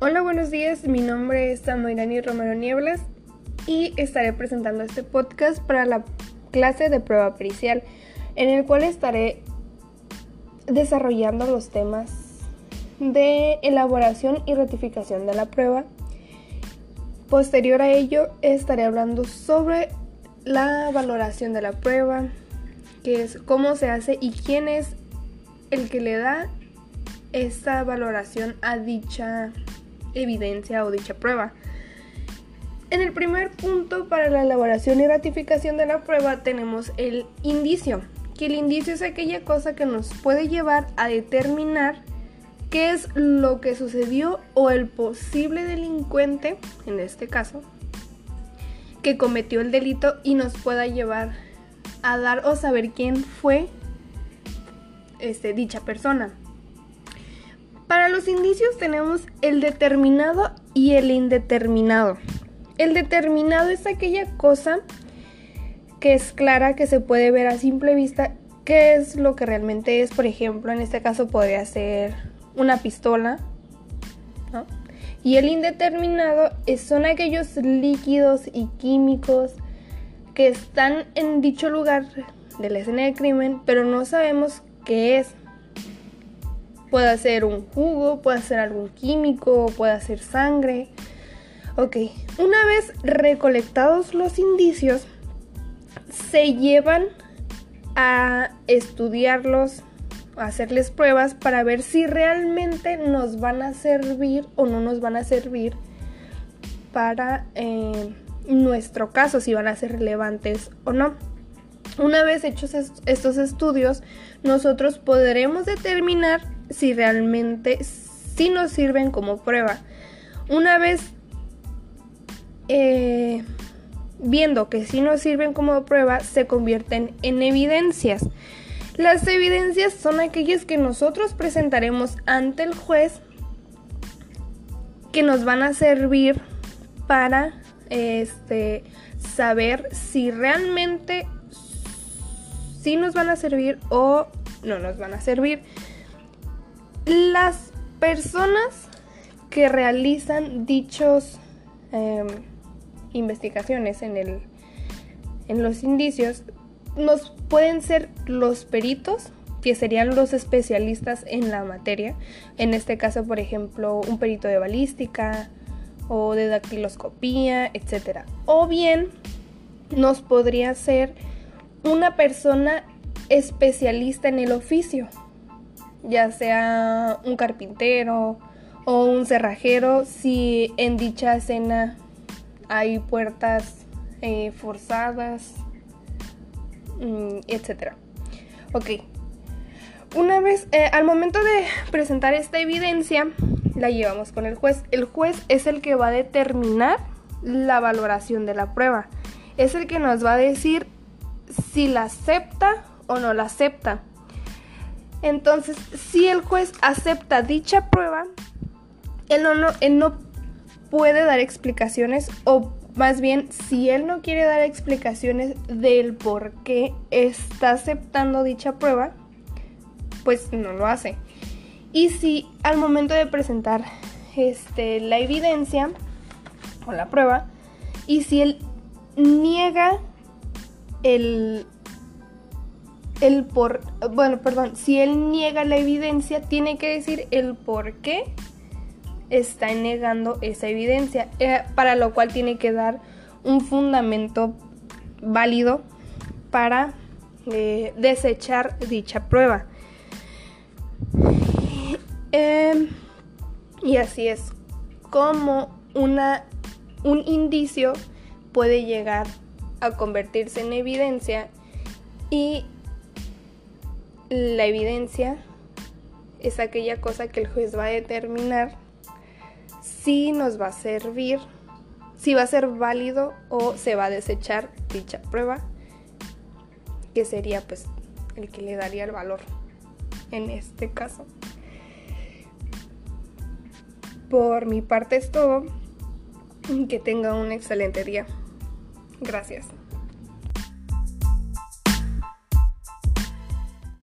Hola, buenos días. Mi nombre es Samoirani Romero Nieblas y estaré presentando este podcast para la clase de prueba pericial, en el cual estaré desarrollando los temas de elaboración y ratificación de la prueba. Posterior a ello, estaré hablando sobre la valoración de la prueba, que es cómo se hace y quién es el que le da esta valoración a dicha evidencia o dicha prueba. En el primer punto para la elaboración y ratificación de la prueba tenemos el indicio, que el indicio es aquella cosa que nos puede llevar a determinar qué es lo que sucedió o el posible delincuente, en este caso, que cometió el delito y nos pueda llevar a dar o saber quién fue este, dicha persona. Para los indicios tenemos el determinado y el indeterminado. El determinado es aquella cosa que es clara, que se puede ver a simple vista qué es lo que realmente es. Por ejemplo, en este caso podría ser una pistola. Y el indeterminado son aquellos líquidos y químicos que están en dicho lugar de la escena del crimen, pero no sabemos qué es. Puede ser un jugo, puede ser algún químico, puede ser sangre. Ok, una vez recolectados los indicios, se llevan a estudiarlos, a hacerles pruebas para ver si realmente nos van a servir o no nos van a servir para eh, nuestro caso, si van a ser relevantes o no. Una vez hechos estos estudios, nosotros podremos determinar si realmente sí nos sirven como prueba. Una vez eh, viendo que sí nos sirven como prueba, se convierten en evidencias. Las evidencias son aquellas que nosotros presentaremos ante el juez que nos van a servir para este, saber si realmente sí nos van a servir o no nos van a servir. Las personas que realizan dichos em, investigaciones en, el, en los indicios nos pueden ser los peritos, que serían los especialistas en la materia. En este caso, por ejemplo, un perito de balística o de dactiloscopía, etc. O bien nos podría ser una persona especialista en el oficio, ya sea un carpintero o un cerrajero, si en dicha escena hay puertas eh, forzadas, mm, etc. Ok. Una vez, eh, al momento de presentar esta evidencia, la llevamos con el juez. El juez es el que va a determinar la valoración de la prueba. Es el que nos va a decir si la acepta o no la acepta. Entonces, si el juez acepta dicha prueba, él no, puede dar explicaciones o más bien si él no quiere dar explicaciones del por qué está aceptando dicha prueba, pues no lo hace. Y si al momento de presentar este, la evidencia o la prueba, y si él niega el, el por, bueno, perdón, si él niega la evidencia, tiene que decir el por qué está negando esa evidencia, eh, para lo cual tiene que dar un fundamento válido para eh, desechar dicha prueba. Em, y así es como una, un indicio puede llegar a convertirse en evidencia y la evidencia es aquella cosa que el juez va a determinar si nos va a servir, si va a ser válido o se va a desechar dicha prueba, que sería pues el que le daría el valor en este caso. Por mi parte es todo. Que tenga un excelente día. Gracias.